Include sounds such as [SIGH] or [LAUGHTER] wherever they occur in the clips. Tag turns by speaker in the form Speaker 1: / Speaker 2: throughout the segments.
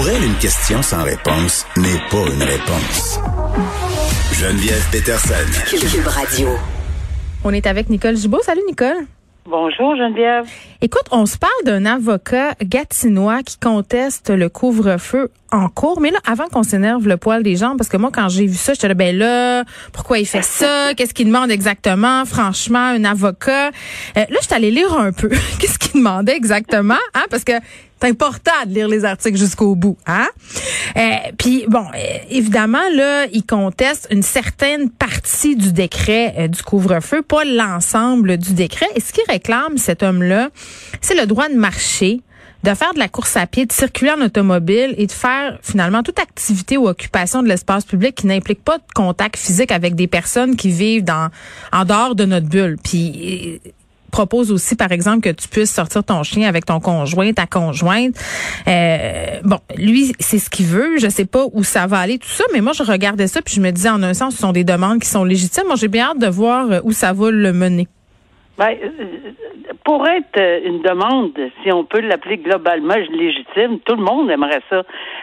Speaker 1: Pour elle, une question sans réponse n'est pas une réponse. Geneviève Peterson.
Speaker 2: Cube Radio.
Speaker 3: On est avec Nicole Gibault. Salut Nicole.
Speaker 4: Bonjour Geneviève.
Speaker 3: Écoute, on se parle d'un avocat gatinois qui conteste le couvre-feu en cours. Mais là, avant qu'on s'énerve le poil des gens, parce que moi, quand j'ai vu ça, j'étais là, ben là, pourquoi il fait ça? Qu'est-ce qu'il demande exactement? Franchement, un avocat. Euh, là, je suis allée lire un peu. [LAUGHS] Qu'est-ce [LAUGHS] demandait exactement? Hein? Parce que c'est important de lire les articles jusqu'au bout, hein? Euh, Puis bon, euh, évidemment là, il conteste une certaine partie du décret euh, du couvre-feu, pas l'ensemble du décret. Et ce qu'il réclame cet homme-là, c'est le droit de marcher de faire de la course à pied, de circuler en automobile et de faire finalement toute activité ou occupation de l'espace public qui n'implique pas de contact physique avec des personnes qui vivent dans en dehors de notre bulle. Puis propose aussi, par exemple, que tu puisses sortir ton chien avec ton conjoint, ta conjointe. Euh, bon, lui, c'est ce qu'il veut. Je sais pas où ça va aller, tout ça, mais moi, je regardais ça puis je me disais, en un sens, ce sont des demandes qui sont légitimes. Moi, j'ai bien hâte de voir où ça va le mener.
Speaker 4: Ben, pour être une demande, si on peut l'appeler globalement légitime, tout le monde aimerait ça,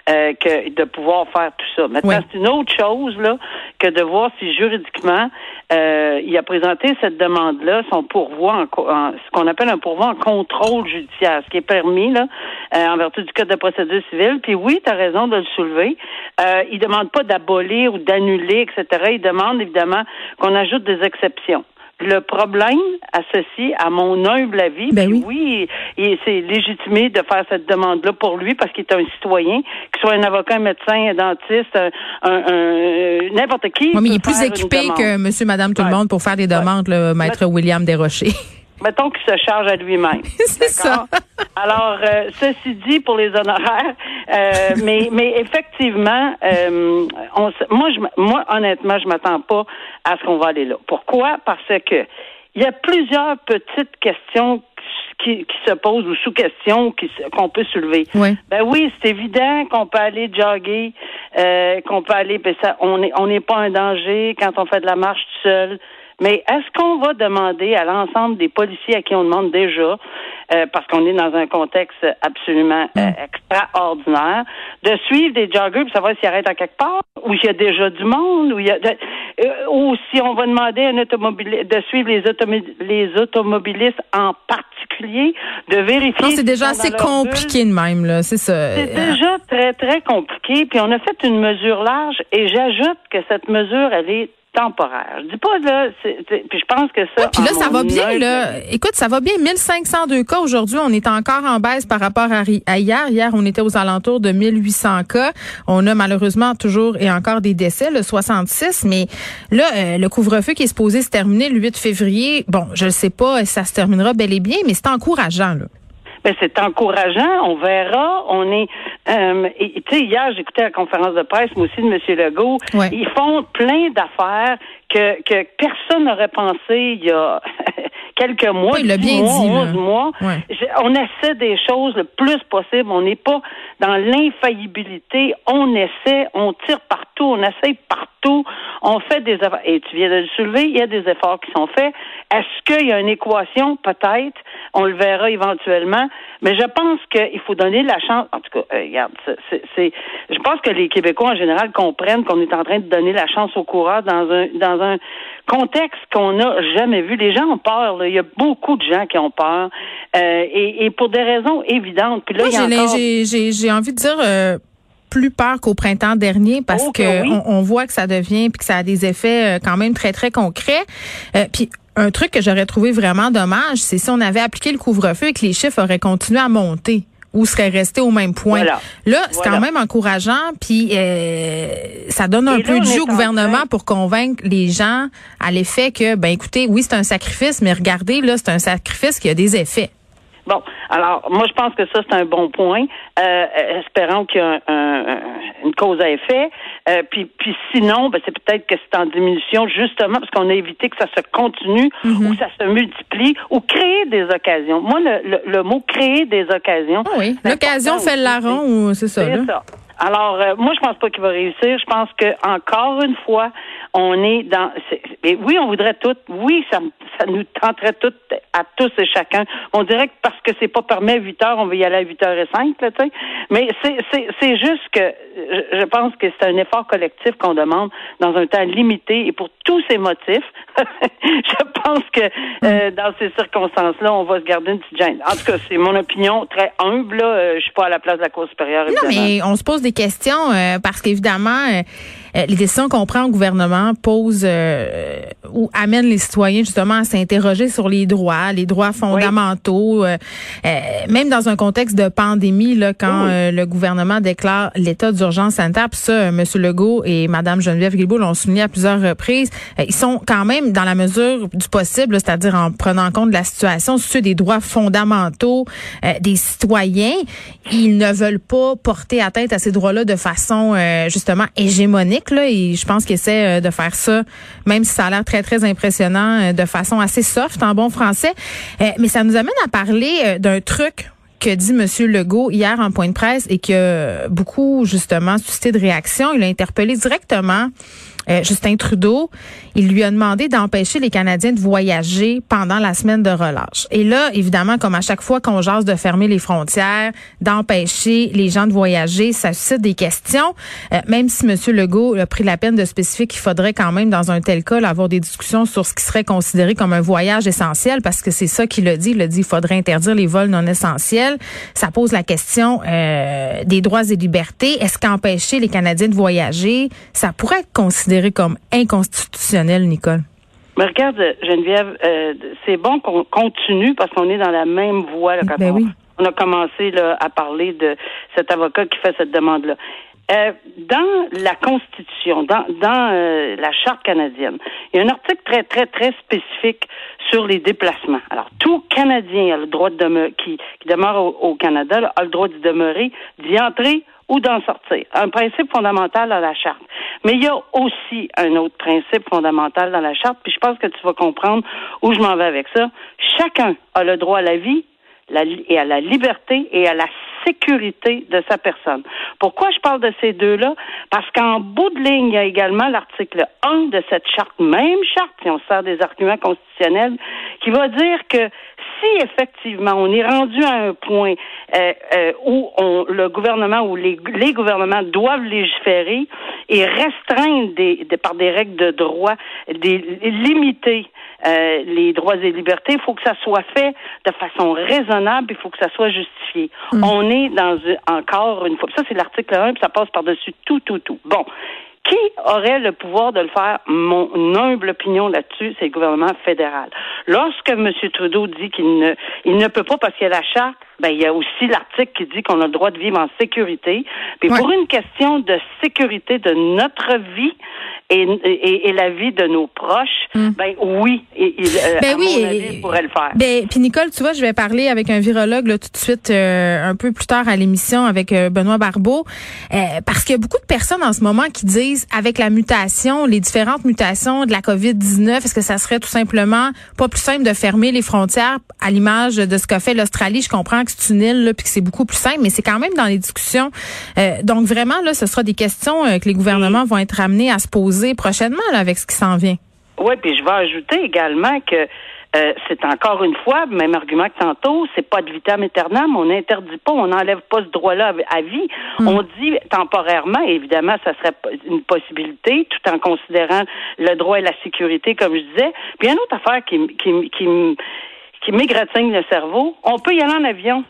Speaker 4: euh, que de pouvoir faire tout ça. Maintenant, c'est une autre chose là que de voir si juridiquement euh, il a présenté cette demande-là, son pourvoi, en, ce qu'on appelle un pourvoi en contrôle judiciaire, ce qui est permis là euh, en vertu du code de procédure civile. Puis oui, tu as raison de le soulever. Euh, il demande pas d'abolir ou d'annuler, etc. Il demande évidemment qu'on ajoute des exceptions. Le problème associé à mon humble avis,
Speaker 3: ben
Speaker 4: oui, et c'est légitimé de faire cette demande-là pour lui parce qu'il est un citoyen, qu'il soit un avocat, un médecin, un dentiste, un, n'importe qui.
Speaker 3: Oui, mais il est plus équipé que monsieur, madame, tout le monde pour faire des demandes, le maître William Desrochers. [LAUGHS]
Speaker 4: Mettons qu'il se charge à lui-même. [LAUGHS]
Speaker 3: c'est ça.
Speaker 4: Alors, euh, ceci dit pour les honoraires, euh, [LAUGHS] mais mais effectivement, euh, on, moi, je, moi honnêtement, je m'attends pas à ce qu'on va aller là. Pourquoi? Parce que il y a plusieurs petites questions qui, qui se posent ou sous-questions qu'on peut soulever.
Speaker 3: Oui.
Speaker 4: Ben oui, c'est évident qu'on peut aller jogger, euh, qu'on peut aller, ben ça, on n'est on n'est pas un danger quand on fait de la marche tout seul. Mais est-ce qu'on va demander à l'ensemble des policiers à qui on demande déjà, euh, parce qu'on est dans un contexte absolument euh, mm. extraordinaire, de suivre des joggers pour savoir s'ils arrêtent à quelque part, ou s'il y a déjà du monde, ou, il y a euh, ou si on va demander à un automobiliste de suivre les, les automobilistes en particulier, de vérifier.
Speaker 3: Non, c'est déjà assez compliqué de même, là, c'est ça.
Speaker 4: C'est déjà très, très compliqué. Puis on a fait une mesure large et j'ajoute que cette mesure, elle est temporaire. Je dis pas là, puis je pense que ça.
Speaker 3: puis là, ça va bien là. Écoute, ça va bien. 1502 cas aujourd'hui. On est encore en baisse par rapport à, hier. Hier, on était aux alentours de 1800 cas. On a malheureusement toujours et encore des décès, le 66. Mais là, euh, le couvre-feu qui est supposé se terminer le 8 février. Bon, je ne sais pas, ça se terminera bel et bien, mais c'est encourageant là.
Speaker 4: Ben, c'est encourageant. On verra. On est. Euh, tu sais, hier, j'écoutais la conférence de presse, moi aussi, de M. Legault. Ils font plein d'affaires que, que personne n'aurait pensé il y a [LAUGHS] quelques mois,
Speaker 3: oui, il bien
Speaker 4: mois,
Speaker 3: dit,
Speaker 4: mois. On essaie des choses le plus possible. On n'est pas dans l'infaillibilité. On essaie, on tire partout, on essaie partout. On fait des efforts. Et tu viens de le soulever, il y a des efforts qui sont faits. Est-ce qu'il y a une équation? Peut-être. On le verra éventuellement. Mais je pense qu'il faut donner la chance. En tout cas, euh, regarde, c'est, je pense que les Québécois en général comprennent qu'on est en train de donner la chance aux coureurs dans un dans un contexte qu'on n'a jamais vu. Les gens ont peur. Il y a beaucoup de gens qui ont peur euh, et, pour des raisons évidentes. Puis là,
Speaker 3: j'ai envie de dire. Euh, plus peur qu'au printemps dernier parce oh, que on, voit que ça devient puis que ça a des effets quand même très très concrets. puis un truc que j'aurais trouvé vraiment dommage, c'est si on avait appliqué le couvre-feu et que les chiffres auraient continué à monter ou seraient restés au même point. Là, c'est quand même encourageant, puis euh, ça donne un peu de jus au gouvernement pour convaincre les gens à l'effet que, ben écoutez, oui, c'est un sacrifice, mais regardez, là, c'est un sacrifice qui a des effets.
Speaker 4: Bon, alors moi je pense que ça c'est un bon point. Euh, espérons qu'il y a un, une cause à effet. Euh, puis, puis sinon, ben, c'est peut-être que c'est en diminution justement parce qu'on a évité que ça se continue
Speaker 3: mhm.
Speaker 4: ou ça se multiplie ou créer des occasions. Moi le, le, mot créer des occasions.
Speaker 3: Ah oui, l'occasion fait le larron ou c'est ça.
Speaker 4: C'est ça. Alors, euh, moi, je pense pas qu'il va réussir. Je pense que encore une fois, On est dans. oui, on voudrait tout. Oui, ça, ça nous tenterait toutes à tous et chacun. On dirait que parce que c'est pas permis à 8 heures, on va y aller à 8 h 05 là, tu sais. Mais c'est juste que je pense que c'est un effort collectif qu'on demande dans un temps limité et pour tous ces motifs. [LAUGHS] je pense que euh, dans ces circonstances-là, on va se garder une petite gêne. En tout cas, c'est mon opinion très humble. Là. Euh, je suis pas à la place de la Cour supérieure.
Speaker 3: Non, mais on se pose des questions euh, parce qu'évidemment, les décisions qu'on prend au gouvernement posent ou amènent les citoyens justement à s'interroger sur les droits, les droits fondamentaux. même dans un contexte de pandémie, là, quand le gouvernement déclare l'état d'urgence sanitaire, puis ça, M. Legault et Mme Geneviève Guilbeault l'ont souligné à plusieurs reprises, ils sont quand même dans la mesure du possible, c'est-à-dire en prenant compte de la situation, ceux des droits fondamentaux euh, des citoyens. Ils ne veulent pas porter atteinte à ces droits-là de façon euh, justement hégémonique. Là, et je pense qu'ils essaient euh, de faire ça, même si ça a l'air très, très impressionnant, de façon assez soft en bon français. mais ça nous amène à parler d'un truc que dit M. Legault hier en point de presse et qui a beaucoup justement suscité de réactions. Il a interpellé directement euh, Justin Trudeau, il lui a demandé d'empêcher les Canadiens de voyager pendant la semaine de relâche. Et là, évidemment, comme à chaque fois qu'on jase de fermer les frontières, d'empêcher les gens de voyager, ça suscite des questions. Euh, même si M. Legault a pris la peine de spécifier qu'il faudrait quand même, dans un tel cas, avoir des discussions sur ce qui serait considéré comme un voyage essentiel, parce que c'est ça qu'il a dit. Il a dit qu'il faudrait interdire les vols non essentiels. Ça pose la question euh, des droits et libertés. Est-ce qu'empêcher les Canadiens de voyager, ça pourrait être considéré comme inconstitutionnel, Nicole?
Speaker 4: Mais regarde, Geneviève, euh, c'est bon qu'on continue parce qu'on est dans la même voie.
Speaker 3: Ben
Speaker 4: on, a commencé à parler de cet avocat qui fait cette demande-là. Euh, dans la Constitution, dans, euh, la Charte canadienne, il y a un article très, très, très spécifique sur les déplacements. Alors, tout Canadien a le droit de demeurer, qui, demeure au, Canada a le droit d'y demeurer, d'y entrer ou d'en sortir. Un principe fondamental dans la charte. Mais il y a aussi un autre principe fondamental dans la charte, puis je pense que tu vas comprendre où je m'en vais avec ça. Chacun a le droit à la vie et à la liberté et à la sécurité de sa personne. Pourquoi je parle de ces deux-là? Parce qu'en bout de ligne, il y a également l'article 1 de cette charte, même charte, si on sert des arguments constitutionnels, qui va dire que si effectivement on est rendu à un point euh, euh, où on, le gouvernement ou les, gouvernements doivent légiférer et restreindre des, par des règles de droit, des, limiter euh, les droits et libertés, il faut que ça soit fait de façon raisonnable, il faut que ça soit justifié. Mm. On est dans encore une fois, ça c'est l'article 1, puis ça passe par-dessus tout, tout, tout. Bon, qui aurait le pouvoir de le faire? Mon humble opinion là-dessus, c'est le gouvernement fédéral. Lorsque M. Trudeau dit qu'il ne, il ne peut pas parce qu'il y a la charte, ben, il y a aussi l'article qui dit qu'on a le droit de vivre en sécurité. Puis pour une question de sécurité de notre vie, et, et, la vie de nos proches, hmm. ben oui, il, euh, ben oui, pourrait le faire.
Speaker 3: Ben, puis Nicole, tu vois, je vais parler avec un virologue là, tout de suite euh, un peu plus tard à l'émission avec euh, Benoît Barbeau, parce qu'il y a beaucoup de personnes en ce moment qui disent, avec la mutation, les différentes mutations de la COVID-19, est-ce que ça serait tout simplement pas plus simple de fermer les frontières à l'image de ce qu'a fait l'Australie? Je comprends que c'est une île, là, puis que c'est beaucoup plus simple, mais c'est quand même dans les discussions. donc vraiment, là, ce sera des questions que les gouvernements vont être amenés à se poser prochainement avec ce qui s'en vient.
Speaker 4: Oui, puis je vais ajouter également que euh, c'est encore une fois, même argument que tantôt, c'est pas de vitam aeternam, on n'interdit pas, on n'enlève pas ce droit-là à vie. Hmm. On dit temporairement, évidemment, ça serait une possibilité, tout en considérant le droit et la sécurité, comme je disais. Puis une autre affaire qui, qui, qui, qui m'égratigne le cerveau, on peut y aller en avion,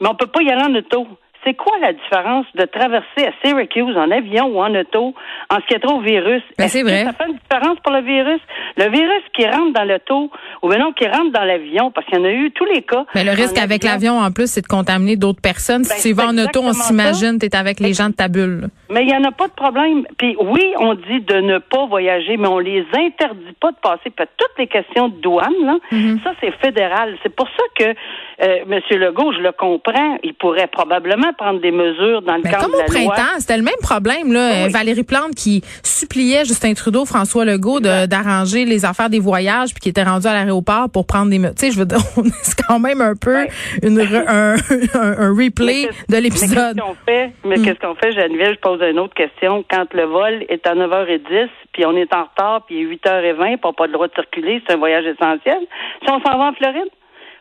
Speaker 4: mais on peut pas y aller en auto. C'est quoi la différence de traverser à Syracuse en avion ou en auto en ce qui est au virus?
Speaker 3: Ben, c'est vrai.
Speaker 4: Ça fait une différence pour le virus? Le virus qui rentre dans l'auto ou bien non, qui rentre dans l'avion, parce qu'il y en a eu tous les cas.
Speaker 3: Mais le risque avec l'avion, en plus, c'est de contaminer d'autres personnes. si ben, tu vas en auto, on s'imagine, tu es avec les gens de ta bulle.
Speaker 4: Mais il n'y en a pas de problème. Puis oui, on dit de ne pas voyager, mais on les interdit pas de passer. Puis toutes les questions de douane, là, mm-hmm. ça, c'est fédéral. C'est pour ça que euh, M. Legault, je le comprends, il pourrait probablement prendre des mesures dans le
Speaker 3: ben,
Speaker 4: cadre
Speaker 3: comme
Speaker 4: de la
Speaker 3: au printemps, c'était le même problème là.
Speaker 4: Oui.
Speaker 3: Valérie Plante qui suppliait Justin Trudeau, François Legault d'arranger les affaires des voyages, puis qui était rendu à l'aéroport pour prendre des, tu sais, je veux dire, [LAUGHS] c'est quand même un peu une re- un, [LAUGHS] un, un replay de
Speaker 4: Mais
Speaker 3: l'épisode.
Speaker 4: qu'est-ce qu'on fait? Mais
Speaker 3: Hmm.
Speaker 4: qu'est-ce qu'on fait, Geneviève? Je pose une autre question. Quand le vol est à 9h10, puis on est en retard, puis il est 8h20, puis on n'a pas le droit de circuler, c'est un voyage essentiel. Si on s'en va en Floride?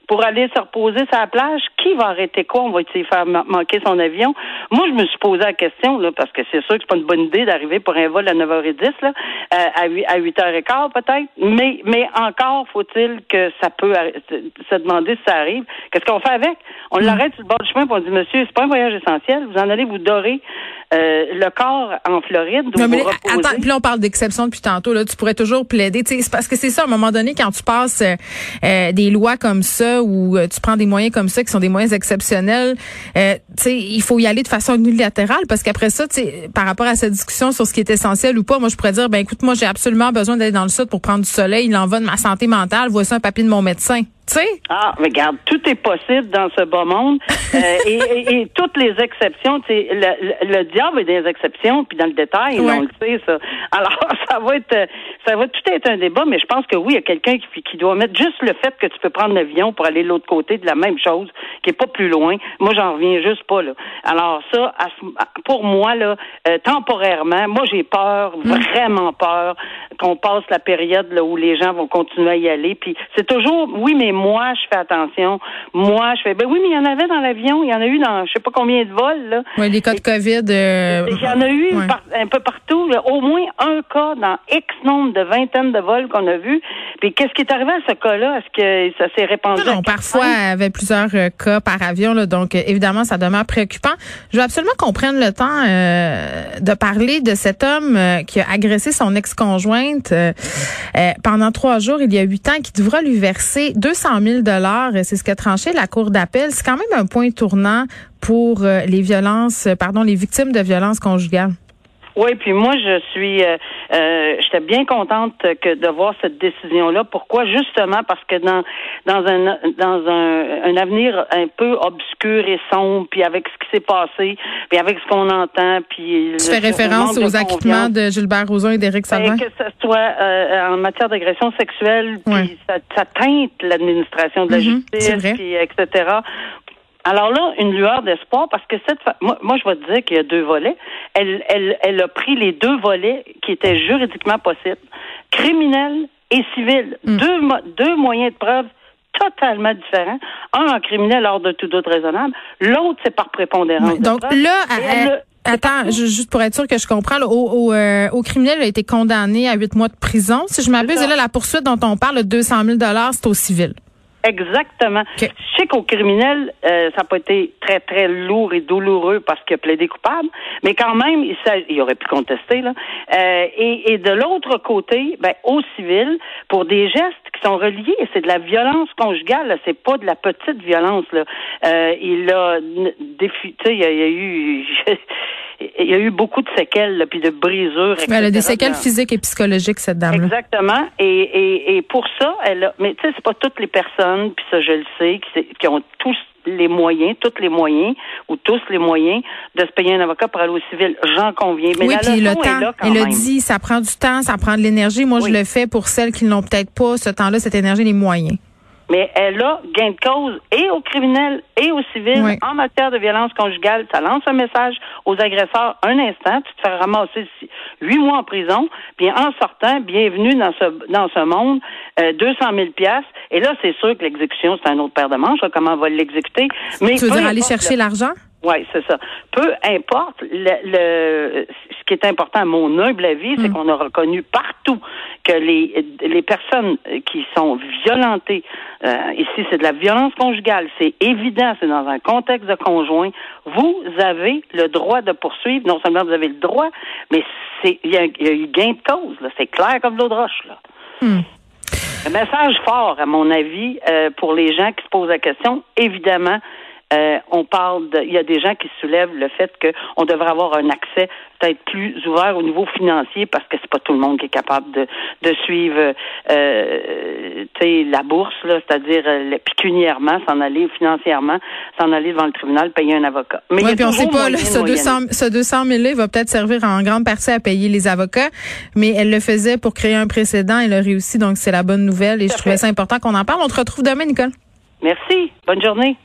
Speaker 4: Pour aller se reposer sur la plage, qui va arrêter quoi? On va essayer de faire ma- manquer son avion. Moi, je me suis posé la question, là, parce que c'est sûr que c'est pas une bonne idée d'arriver pour un vol à 9h10, là, euh, à, 8, à 8h15 peut-être. Mais, mais encore faut-il que ça peut se- se demander si ça arrive. Qu'est-ce qu'on fait avec? On l'arrête sur le bord du chemin et on dit, monsieur, c'est pas un voyage essentiel. Vous en allez vous dorer euh, le corps en Floride.
Speaker 3: Non, mais
Speaker 4: vous
Speaker 3: là,
Speaker 4: reposer.
Speaker 3: attends, puis là, on parle d'exception depuis tantôt. Là, tu pourrais toujours plaider. C'est parce que c'est ça, à un moment donné, quand tu passes euh, euh, des lois comme ça ou euh, tu prends des moyens comme ça qui sont des moyens exceptionnels, euh, tu sais, il faut y aller de façon unilatérale parce qu'après ça, tu sais, par rapport à cette discussion sur ce qui est essentiel ou pas, moi, je pourrais dire, ben écoute, moi, j'ai absolument besoin d'aller dans le sud pour prendre du soleil. Il en va de ma santé mentale. Voici un papier de mon médecin.
Speaker 4: Ah, regarde, tout est possible dans ce bas monde. [LAUGHS] Euh, et, et- et toutes les exceptions, le, le, le diable est des exceptions, puis dans le détail,
Speaker 3: Ouais.
Speaker 4: on le sait, ça. Alors, [LAUGHS] ça va être, ça va tout être un débat, mais je pense que oui, il y a quelqu'un qui, qui doit mettre juste le fait que tu peux prendre l'avion pour aller de l'autre côté de la même chose, qui est pas plus loin. Moi, j'en reviens juste pas, là. Alors, ça, à ce- pour moi, là, euh, temporairement, moi, j'ai peur, vraiment peur, qu'on passe la période là, où les gens vont continuer à y aller. Puis c'est toujours, oui, mais moi, je fais attention. Moi, je fais, ben oui, mais il y en avait dans l'avion, il y en a eu dans je sais pas combien de vols, là.
Speaker 3: Ouais, les cas de COVID. euh,
Speaker 4: Il y en a eu
Speaker 3: ouais.
Speaker 4: par- un peu partout, là, au moins un cas dans X nombre de vingtaines de vols qu'on a vus. Puis qu'est-ce qui est arrivé à ce cas-là? Est-ce que ça s'est répandu?
Speaker 3: Non, non,
Speaker 4: à
Speaker 3: parfois, il y avait plusieurs euh, cas par avion, là, donc euh, évidemment, ça demeure préoccupant. Je veux absolument qu'on prenne le temps de parler de cet homme qui a agressé son ex-conjointe euh, euh, pendant trois jours, il y a huit ans, qui devra lui verser 200 000 dollars. C'est ce qu'a tranché la Cour d'appel. C'est quand même un point tournant pour euh, les violences, pardon, les victimes de violences conjugales.
Speaker 4: Oui, puis moi je suis, euh, euh, j'étais bien contente que de voir cette décision-là. Pourquoi? Justement parce que dans dans un dans un, un avenir un peu obscur et sombre, puis avec ce qui s'est passé, puis avec ce qu'on entend, puis
Speaker 3: Tu fais référence aux acquittements de Gilbert Rozon et d'Éric Salvin?
Speaker 4: Ben, que ce soit euh, en matière d'agression sexuelle,
Speaker 3: Ouais.
Speaker 4: puis ça, ça teinte l'administration de la
Speaker 3: Mhm,
Speaker 4: justice, puis etc. Alors là, une lueur d'espoir, parce que cette fa- moi, moi, je vais te dire qu'il y a deux volets. Elle, elle, elle a pris les deux volets qui étaient juridiquement possibles, criminel et civil.
Speaker 3: Mm.
Speaker 4: Deux, mo- deux moyens de preuve totalement différents. Un en criminel hors de tout doute raisonnable, l'autre c'est par prépondérance. De
Speaker 3: donc
Speaker 4: preuve.
Speaker 3: là,
Speaker 4: elle
Speaker 3: attends, ju- juste pour être sûr que je comprends, là, au, au, euh, au criminel il a été condamné à huit mois de prison. Si je m'abuse, là, la poursuite dont on parle, le 200 000 c'est au civil.
Speaker 4: Exactement. Je sais qu'au criminel, euh, ça n'a pas été très, très lourd et douloureux parce qu'il a plaidé coupable, mais quand même, il, il aurait pu contester. Là. Euh, et, et de l'autre côté, ben, au civil, pour des gestes qui sont reliés, c'est de la violence conjugale, c'est pas de la petite violence. Là. Euh, il a défi, il y a, il y a eu... [LAUGHS] Il y a eu beaucoup de séquelles, là, puis de brisures.
Speaker 3: Elle a des
Speaker 4: etc.
Speaker 3: séquelles physiques et psychologiques, cette dame-là.
Speaker 4: Exactement. Et, et, et pour ça, elle a, mais tu sais, c'est pas toutes les personnes, puis ça je le sais, qui, qui ont tous les moyens, tous les moyens, ou tous les moyens de se payer un avocat pour aller au civil. J'en conviens. Mais
Speaker 3: oui,
Speaker 4: la
Speaker 3: puis le temps,
Speaker 4: là
Speaker 3: elle a
Speaker 4: même.
Speaker 3: dit, ça prend du temps, ça prend de l'énergie. Moi, je le fais pour celles qui n'ont peut-être pas ce temps-là, cette énergie, les moyens.
Speaker 4: Mais elle a gain de cause et au criminel et au civil
Speaker 3: Oui.
Speaker 4: en matière de violence conjugale. Ça lance un message aux agresseurs. Un instant, tu te fais ramasser huit mois en prison, puis en sortant, bienvenue dans ce dans ce monde, euh, 200 000 pièces. Et là, c'est sûr que l'exécution, c'est un autre paire de manches. comment on va l'exécuter Mais
Speaker 3: Tu veux dire aller chercher l'argent?
Speaker 4: Oui, c'est ça. Peu importe, le, le- ce qui est important à mon humble avis, c'est qu'on a reconnu partout que les, les personnes qui sont violentées, euh, ici c'est de la violence conjugale, c'est évident, c'est dans un contexte de conjoint, vous avez le droit de poursuivre, non seulement vous avez le droit, mais c'est il y, a, il y a eu gain de cause, là, c'est clair comme l'eau de roche. Là.
Speaker 3: Hmm.
Speaker 4: Un message fort, à mon avis, euh, pour les gens qui se posent la question, évidemment, Euh, on parle de, il y a des gens qui soulèvent le fait qu'on devrait avoir un accès peut-être plus ouvert au niveau financier parce que c'est pas tout le monde qui est capable de, de suivre euh, la bourse, c'est-à-dire euh, pécuniairement, s'en aller financièrement, s'en aller devant le tribunal, payer un avocat.
Speaker 3: Mais puis on sait pas, là, ce, 200, ce 200 000 là, va peut-être servir en grande partie à payer les avocats, mais elle le faisait pour créer un précédent, elle a réussi, donc c'est la bonne nouvelle et je trouvais ça important qu'on en parle. On te retrouve demain, Nicole.
Speaker 4: Merci. Bonne journée.